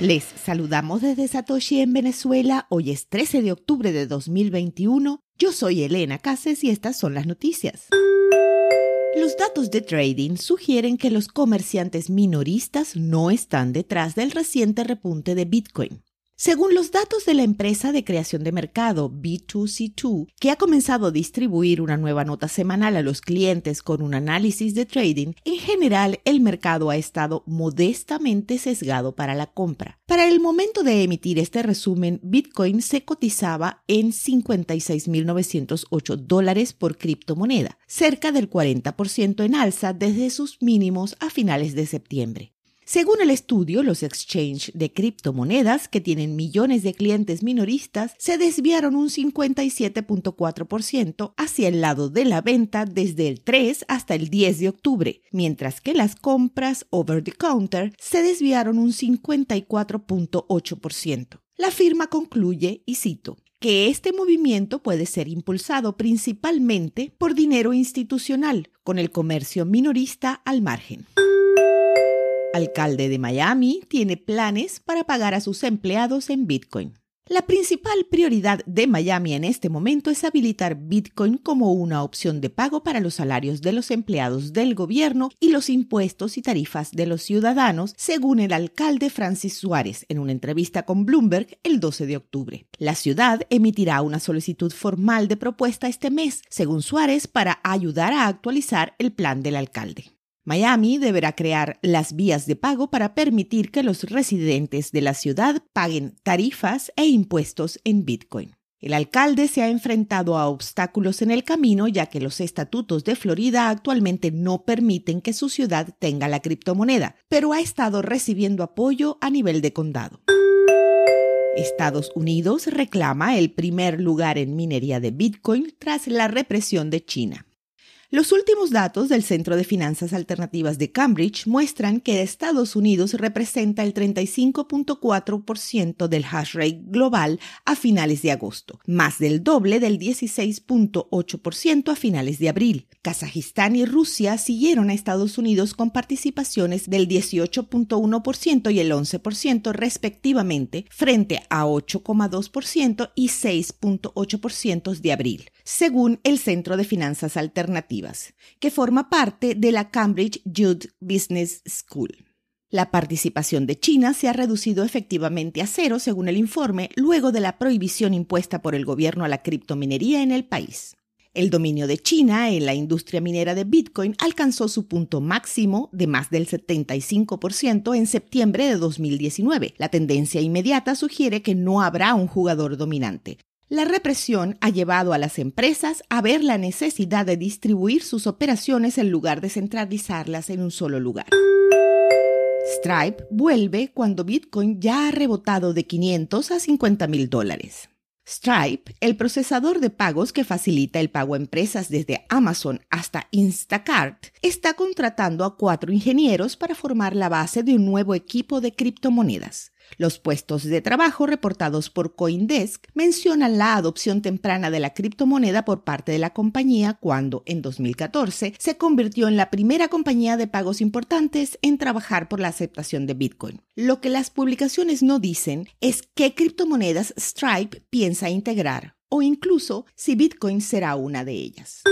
Les saludamos desde Satoshi en Venezuela. Hoy es 13 de octubre de 2021. Yo soy Elena Cases y estas son las noticias. Los datos de trading sugieren que los comerciantes minoristas no están detrás del reciente repunte de Bitcoin. Según los datos de la empresa de creación de mercado B2C2, que ha comenzado a distribuir una nueva nota semanal a los clientes con un análisis de trading, en general el mercado ha estado modestamente sesgado para la compra. Para el momento de emitir este resumen, Bitcoin se cotizaba en 56.908 dólares por criptomoneda, cerca del 40% en alza desde sus mínimos a finales de septiembre. Según el estudio, los exchanges de criptomonedas, que tienen millones de clientes minoristas, se desviaron un 57.4% hacia el lado de la venta desde el 3 hasta el 10 de octubre, mientras que las compras over the counter se desviaron un 54.8%. La firma concluye, y cito, que este movimiento puede ser impulsado principalmente por dinero institucional, con el comercio minorista al margen alcalde de Miami, tiene planes para pagar a sus empleados en Bitcoin. La principal prioridad de Miami en este momento es habilitar Bitcoin como una opción de pago para los salarios de los empleados del gobierno y los impuestos y tarifas de los ciudadanos, según el alcalde Francis Suárez en una entrevista con Bloomberg el 12 de octubre. La ciudad emitirá una solicitud formal de propuesta este mes, según Suárez, para ayudar a actualizar el plan del alcalde. Miami deberá crear las vías de pago para permitir que los residentes de la ciudad paguen tarifas e impuestos en Bitcoin. El alcalde se ha enfrentado a obstáculos en el camino ya que los estatutos de Florida actualmente no permiten que su ciudad tenga la criptomoneda, pero ha estado recibiendo apoyo a nivel de condado. Estados Unidos reclama el primer lugar en minería de Bitcoin tras la represión de China. Los últimos datos del Centro de Finanzas Alternativas de Cambridge muestran que Estados Unidos representa el 35.4% del hash rate global a finales de agosto, más del doble del 16.8% a finales de abril. Kazajistán y Rusia siguieron a Estados Unidos con participaciones del 18.1% y el 11% respectivamente, frente a 8.2% y 6.8% de abril, según el Centro de Finanzas Alternativas que forma parte de la Cambridge Youth Business School. La participación de China se ha reducido efectivamente a cero, según el informe, luego de la prohibición impuesta por el gobierno a la criptominería en el país. El dominio de China en la industria minera de Bitcoin alcanzó su punto máximo de más del 75% en septiembre de 2019. La tendencia inmediata sugiere que no habrá un jugador dominante. La represión ha llevado a las empresas a ver la necesidad de distribuir sus operaciones en lugar de centralizarlas en un solo lugar. Stripe vuelve cuando Bitcoin ya ha rebotado de 500 a 50 mil dólares. Stripe, el procesador de pagos que facilita el pago a empresas desde Amazon hasta Instacart, está contratando a cuatro ingenieros para formar la base de un nuevo equipo de criptomonedas. Los puestos de trabajo reportados por Coindesk mencionan la adopción temprana de la criptomoneda por parte de la compañía cuando, en 2014, se convirtió en la primera compañía de pagos importantes en trabajar por la aceptación de Bitcoin. Lo que las publicaciones no dicen es qué criptomonedas Stripe piensa integrar o incluso si Bitcoin será una de ellas.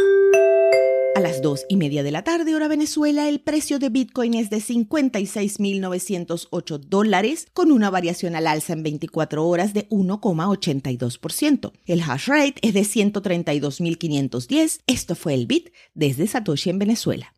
Las dos y media de la tarde, hora Venezuela, el precio de Bitcoin es de 56.908 dólares, con una variación al alza en 24 horas de 1,82%. El hash rate es de 132.510. Esto fue el Bit desde Satoshi en Venezuela.